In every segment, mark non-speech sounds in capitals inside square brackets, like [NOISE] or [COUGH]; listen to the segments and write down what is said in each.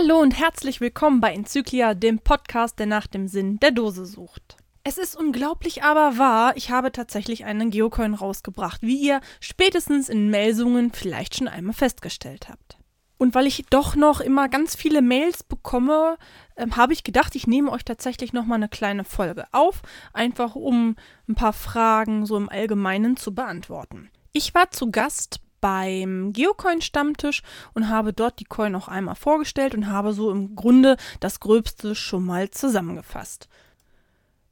Hallo und herzlich willkommen bei Enzyklia, dem Podcast, der nach dem Sinn der Dose sucht. Es ist unglaublich aber wahr, ich habe tatsächlich einen Geocoin rausgebracht, wie ihr spätestens in Melsungen vielleicht schon einmal festgestellt habt. Und weil ich doch noch immer ganz viele Mails bekomme, ähm, habe ich gedacht, ich nehme euch tatsächlich noch mal eine kleine Folge auf, einfach um ein paar Fragen so im Allgemeinen zu beantworten. Ich war zu Gast beim Geocoin-Stammtisch und habe dort die Coin auch einmal vorgestellt und habe so im Grunde das Gröbste schon mal zusammengefasst.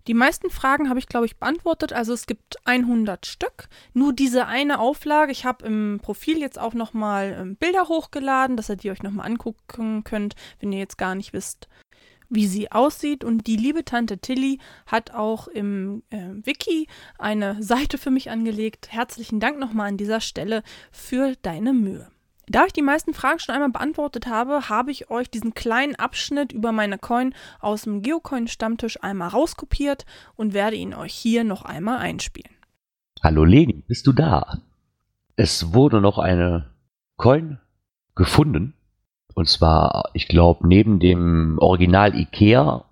Die meisten Fragen habe ich, glaube ich, beantwortet. Also es gibt 100 Stück. Nur diese eine Auflage. Ich habe im Profil jetzt auch noch mal ähm, Bilder hochgeladen, dass ihr die euch noch mal angucken könnt, wenn ihr jetzt gar nicht wisst, wie sie aussieht. Und die liebe Tante Tilly hat auch im äh, Wiki eine Seite für mich angelegt. Herzlichen Dank nochmal an dieser Stelle für deine Mühe. Da ich die meisten Fragen schon einmal beantwortet habe, habe ich euch diesen kleinen Abschnitt über meine Coin aus dem Geocoin-Stammtisch einmal rauskopiert und werde ihn euch hier noch einmal einspielen. Hallo Leni, bist du da? Es wurde noch eine Coin gefunden und zwar, ich glaube, neben dem Original Ikea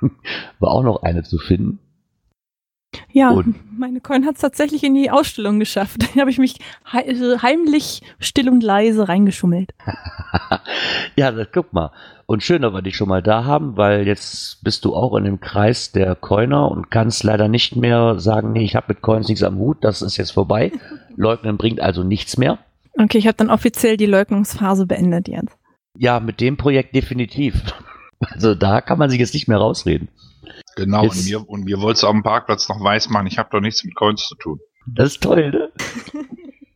[LAUGHS] war auch noch eine zu finden. Ja, und meine Coin hat es tatsächlich in die Ausstellung geschafft. [LAUGHS] Da habe ich mich äh, heimlich still und leise reingeschummelt. [LAUGHS] ja, das, guck mal. Und schön, dass wir dich schon mal da haben, weil jetzt bist du auch in dem Kreis der Coiner und kannst leider nicht mehr sagen, nee, ich habe mit Coins nichts am Hut, das ist jetzt vorbei. Leugnen bringt also nichts mehr. Okay, ich habe dann offiziell die Leugnungsphase beendet jetzt. Ja, mit dem Projekt definitiv. [LAUGHS] Also da kann man sich jetzt nicht mehr rausreden. Genau, jetzt, und, mir, und mir wolltest du auf dem Parkplatz noch weiß machen, ich habe doch nichts mit Coins zu tun. Das ist toll, ne? [LAUGHS]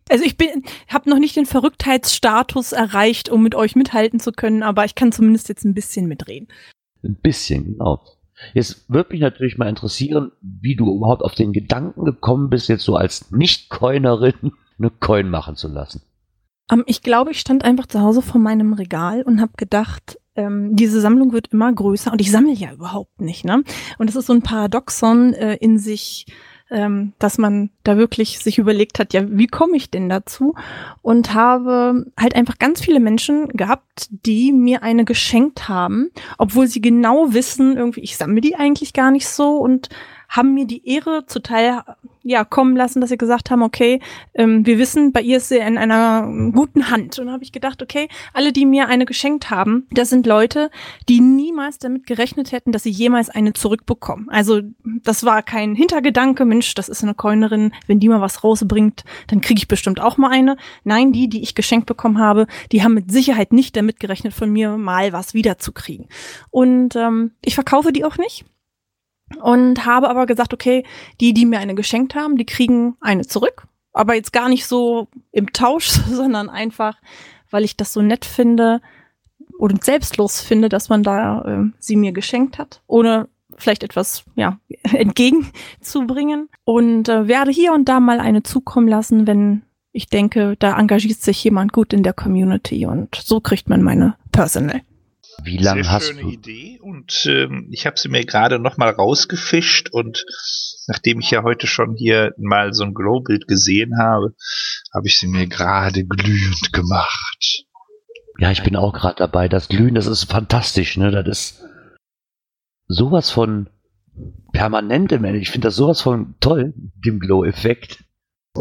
Also ich bin, habe noch nicht den Verrücktheitsstatus erreicht, um mit euch mithalten zu können, aber ich kann zumindest jetzt ein bisschen mitreden. Ein bisschen, genau. Jetzt würde mich natürlich mal interessieren, wie du überhaupt auf den Gedanken gekommen bist, jetzt so als Nicht-Coinerin [LAUGHS] eine Coin machen zu lassen. Um, ähm, ich glaube, ich stand einfach zu Hause vor meinem Regal und habe gedacht, ähm, diese Sammlung wird immer größer und ich sammle ja überhaupt nicht. Ne? Und es ist so ein Paradoxon äh, in sich, ähm, dass man da wirklich sich überlegt hat, ja, wie komme ich denn dazu? Und habe halt einfach ganz viele Menschen gehabt, die mir eine geschenkt haben, obwohl sie genau wissen, irgendwie, ich sammle die eigentlich gar nicht so und haben mir die Ehre zuteil ja, kommen lassen, dass sie gesagt haben, okay, ähm, wir wissen, bei ihr ist sie in einer guten Hand. Und dann habe ich gedacht, okay, alle, die mir eine geschenkt haben, das sind Leute, die niemals damit gerechnet hätten, dass sie jemals eine zurückbekommen. Also das war kein Hintergedanke, Mensch, das ist eine Coinerin, wenn die mal was rausbringt, dann kriege ich bestimmt auch mal eine. Nein, die, die ich geschenkt bekommen habe, die haben mit Sicherheit nicht damit gerechnet, von mir mal was wiederzukriegen. Und ähm, ich verkaufe die auch nicht und habe aber gesagt, okay, die, die mir eine geschenkt haben, die kriegen eine zurück. Aber jetzt gar nicht so im Tausch, [LAUGHS] sondern einfach, weil ich das so nett finde und selbstlos finde, dass man da äh, sie mir geschenkt hat, ohne vielleicht etwas ja [LAUGHS] entgegenzubringen und äh, werde hier und da mal eine zukommen lassen, wenn ich denke, da engagiert sich jemand gut in der Community und so kriegt man meine Personal. Wie lange hast schöne du? Idee und ähm, ich habe sie mir gerade noch mal rausgefischt und nachdem ich ja heute schon hier mal so ein Glowbild gesehen habe, habe ich sie mir gerade glühend gemacht. Ja, ich bin auch gerade dabei. Das Glühen, das ist fantastisch, ne? Das ist sowas von permanent im Ich finde das sowas von toll, dem Glow-Effekt.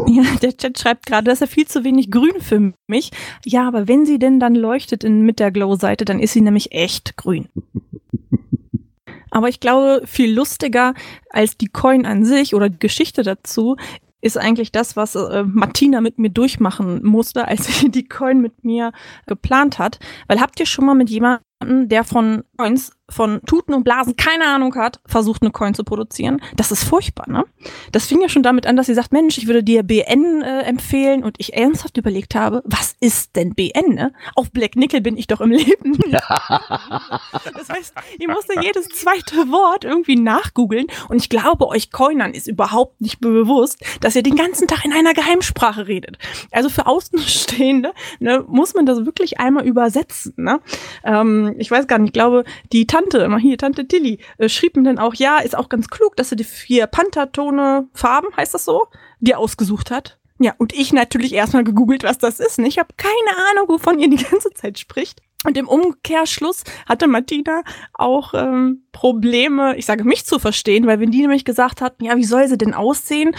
Ja, [LAUGHS] der Chat schreibt gerade, dass er viel zu wenig grün für mich. Ja, aber wenn sie denn dann leuchtet in, mit der Glow-Seite, dann ist sie nämlich echt grün. [LAUGHS] aber ich glaube, viel lustiger als die Coin an sich oder die Geschichte dazu ist eigentlich das, was äh, Martina mit mir durchmachen musste, als sie die Coin mit mir geplant hat. Weil habt ihr schon mal mit jemandem, der von Coins von Tuten und Blasen keine Ahnung hat, versucht eine Coin zu produzieren. Das ist furchtbar, ne? Das fing ja schon damit an, dass sie sagt, Mensch, ich würde dir BN äh, empfehlen und ich ernsthaft überlegt habe, was ist denn BN, ne? Auf Black Nickel bin ich doch im Leben. [LAUGHS] das heißt, ich musste jedes zweite Wort irgendwie nachgoogeln und ich glaube, euch Coinern ist überhaupt nicht bewusst, dass ihr den ganzen Tag in einer Geheimsprache redet. Also für Außenstehende ne, muss man das wirklich einmal übersetzen, ne? Ähm, ich weiß gar nicht, ich glaube, die Tante immer hier, Tante Tilly, äh, schrieb mir dann auch, ja, ist auch ganz klug, dass sie die vier Panthertone Farben, heißt das so, die ausgesucht hat. Ja, und ich natürlich erstmal gegoogelt, was das ist. Und ich habe keine Ahnung, wovon ihr die ganze Zeit spricht. Und im Umkehrschluss hatte Martina auch ähm, Probleme, ich sage mich zu verstehen, weil wenn die nämlich gesagt hatten, ja, wie soll sie denn aussehen?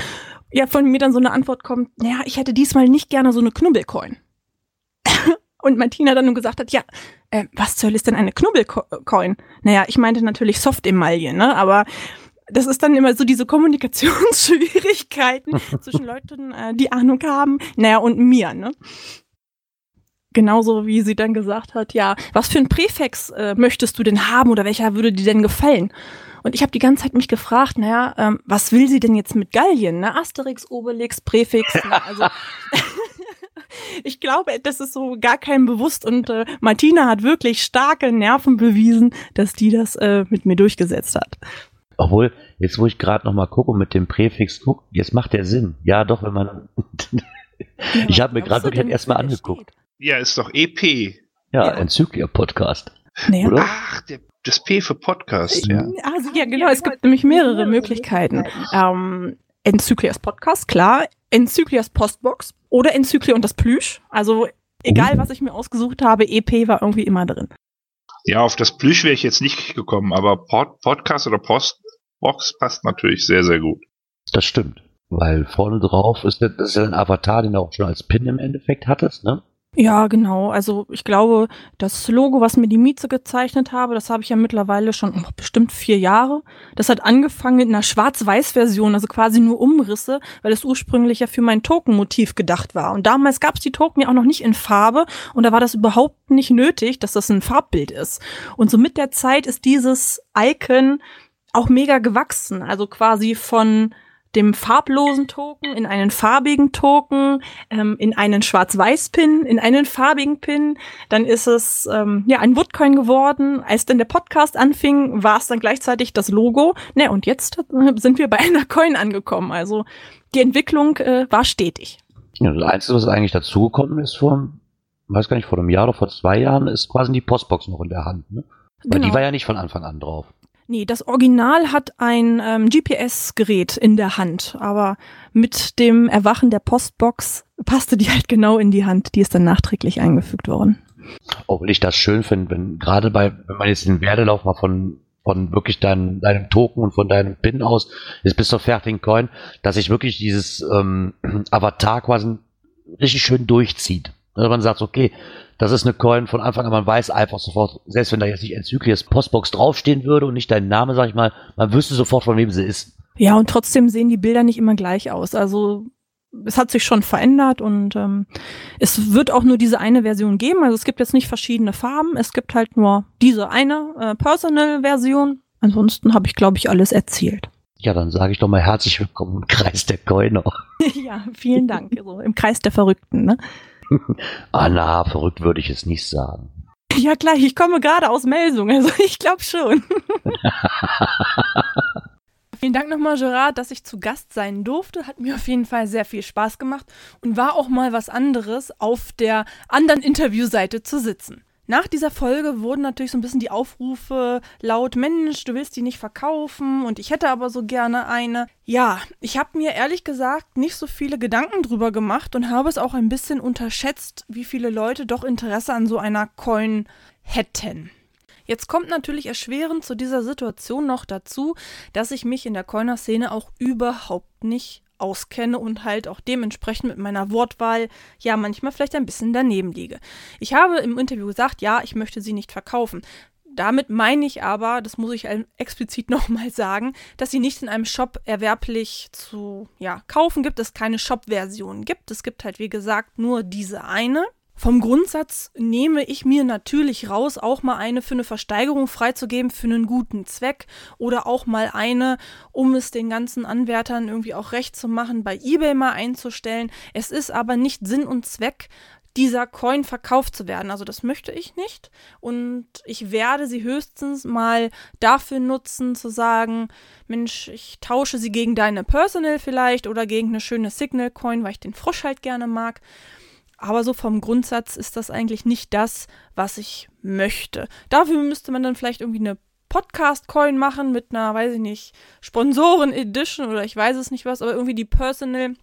Ja, von mir dann so eine Antwort kommt, naja, ich hätte diesmal nicht gerne so eine Knubbelcoin. Und Martina dann nur gesagt hat, ja, äh, was zur Hölle ist denn eine Knubbelcoin? Naja, ich meinte natürlich Soft-Emaille, ne? Aber das ist dann immer so diese Kommunikationsschwierigkeiten [LAUGHS] zwischen Leuten, äh, die Ahnung haben, naja, und mir, ne? Genauso wie sie dann gesagt hat, ja, was für ein Präfix äh, möchtest du denn haben oder welcher würde dir denn gefallen? Und ich habe die ganze Zeit mich gefragt, naja, ähm, was will sie denn jetzt mit Gallien? Ne? Asterix, Obelix, Präfix. Ne? Also [LAUGHS] ich glaube, das ist so gar kein bewusst und äh, Martina hat wirklich starke Nerven bewiesen, dass die das äh, mit mir durchgesetzt hat. Obwohl, jetzt wo ich gerade noch mal gucke mit dem Präfix guck, jetzt macht der Sinn. Ja, doch, wenn man [LAUGHS] ich habe mir gerade wirklich erstmal angeguckt. Steht? Ja, ist doch EP. Ja, ja. Enzyklia-Podcast. Nee. Ach, der, das P für Podcast, ja. Also, ja, genau, es gibt nämlich mehrere Möglichkeiten. Ähm, Enzyklias Podcast, klar. Enzyklias Postbox oder Enzyklia und das Plüsch. Also, egal was ich mir ausgesucht habe, EP war irgendwie immer drin. Ja, auf das Plüsch wäre ich jetzt nicht gekommen, aber Pod Podcast oder Postbox passt natürlich sehr, sehr gut. Das stimmt. Weil vorne drauf ist das, ist ja ein Avatar, den du auch schon als Pin im Endeffekt hattest, ne? Ja, genau. Also ich glaube, das Logo, was mir die Mieze gezeichnet habe, das habe ich ja mittlerweile schon oh, bestimmt vier Jahre. Das hat angefangen in einer Schwarz-Weiß-Version, also quasi nur Umrisse, weil es ursprünglich ja für mein Token-Motiv gedacht war. Und damals gab es die Token ja auch noch nicht in Farbe und da war das überhaupt nicht nötig, dass das ein Farbbild ist. Und so mit der Zeit ist dieses Icon auch mega gewachsen. Also quasi von dem farblosen Token in einen farbigen Token, ähm, in einen Schwarz-Weiß-Pin, in einen farbigen Pin. Dann ist es ähm, ja ein Woodcoin geworden. Als dann der Podcast anfing, war es dann gleichzeitig das Logo. Ne, und jetzt äh, sind wir bei einer [LAUGHS] Coin angekommen. Also die Entwicklung äh, war stetig. Ja, das Einzige, was eigentlich dazugekommen ist vor, weiß gar nicht, vor einem Jahr oder vor zwei Jahren, ist quasi die Postbox noch in der Hand. Ne? Weil genau. die war ja nicht von Anfang an drauf. Nee, das Original hat ein ähm, GPS-Gerät in der Hand, aber mit dem Erwachen der Postbox passte die halt genau in die Hand. Die ist dann nachträglich eingefügt worden. Obwohl ich das schön finde, wenn gerade bei, wenn man jetzt den Werdelauf mal von von wirklich dein, deinem Token und von deinem Pin aus ist bis zur fertigen Coin, dass sich wirklich dieses ähm, [CLEARS THROAT] Avatar quasi richtig schön durchzieht. Also man sagt, okay, das ist eine Coin von Anfang an, man weiß einfach sofort, selbst wenn da jetzt nicht Enzyklias Postbox draufstehen würde und nicht dein Name, sag ich mal, man wüsste sofort, von wem sie ist. Ja, und trotzdem sehen die Bilder nicht immer gleich aus. Also es hat sich schon verändert und ähm, es wird auch nur diese eine Version geben. Also es gibt jetzt nicht verschiedene Farben, es gibt halt nur diese eine äh, Personal-Version. Ansonsten habe ich, glaube ich, alles erzählt. Ja, dann sage ich doch mal herzlich willkommen im Kreis der Coiner. [LAUGHS] ja, vielen Dank. Also Im Kreis der Verrückten, ne? [LAUGHS] ah, na, verrückt würde ich es nicht sagen. Ja, klar, ich komme gerade aus Melsung, also [LAUGHS] ich glaube schon. [LAUGHS] Vielen Dank nochmal, Gerard, dass ich zu Gast sein durfte. Hat mir auf jeden Fall sehr viel Spaß gemacht und war auch mal was anderes, auf der anderen Interviewseite zu sitzen. Nach dieser Folge wurden natürlich so ein bisschen die Aufrufe laut, Mensch, du willst die nicht verkaufen und ich hätte aber so gerne eine. Ja, ich habe mir ehrlich gesagt nicht so viele Gedanken drüber gemacht und habe es auch ein bisschen unterschätzt, wie viele Leute doch Interesse an so einer Coin hätten. Jetzt kommt natürlich erschwerend zu dieser Situation noch dazu, dass ich mich in der Coiner-Szene auch überhaupt nicht auskenne und halt auch dementsprechend mit meiner Wortwahl ja manchmal vielleicht ein bisschen daneben liege. Ich habe im Interview gesagt, ja, ich möchte sie nicht verkaufen. Damit meine ich aber, das muss ich explizit [LAUGHS] nochmal sagen, dass sie nicht in einem Shop erwerblich zu ja, kaufen gibt, es keine Shop-Version gibt. Es gibt halt, wie gesagt, nur diese eine. Vom Grundsatz nehme ich mir natürlich raus, auch mal eine für eine Versteigerung freizugeben für einen guten Zweck oder auch mal eine, um es den ganzen Anwärtern irgendwie auch recht zu machen, bei eBay mal einzustellen. Es ist aber nicht Sinn und Zweck, dieser Coin verkauft zu werden. Also das möchte ich nicht. Und ich werde sie höchstens mal dafür nutzen, zu sagen, Mensch, ich tausche sie gegen deine Personal vielleicht oder gegen eine schöne Signal Coin, weil ich den Frosch halt gerne mag. Aber so vom Grundsatz ist das eigentlich nicht das, was ich möchte. Dafür müsste man dann vielleicht irgendwie eine Podcast-Coin machen mit einer, weiß ich nicht, Sponsoren-Edition oder ich weiß es nicht was, aber irgendwie die Personal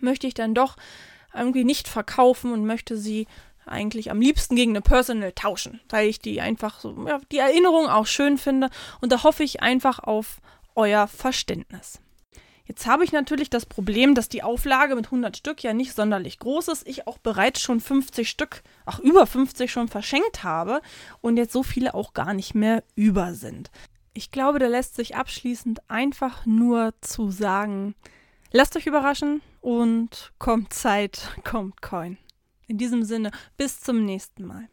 möchte ich dann doch irgendwie nicht verkaufen und möchte sie eigentlich am liebsten gegen eine Personal tauschen, weil ich die einfach so, ja, die Erinnerung auch schön finde. Und da hoffe ich einfach auf euer Verständnis. Jetzt habe ich natürlich das Problem, dass die Auflage mit 100 Stück ja nicht sonderlich groß ist. Ich auch bereits schon 50 Stück, ach über 50 schon verschenkt habe und jetzt so viele auch gar nicht mehr über sind. Ich glaube, da lässt sich abschließend einfach nur zu sagen, lasst euch überraschen und kommt Zeit, kommt Coin. In diesem Sinne, bis zum nächsten Mal.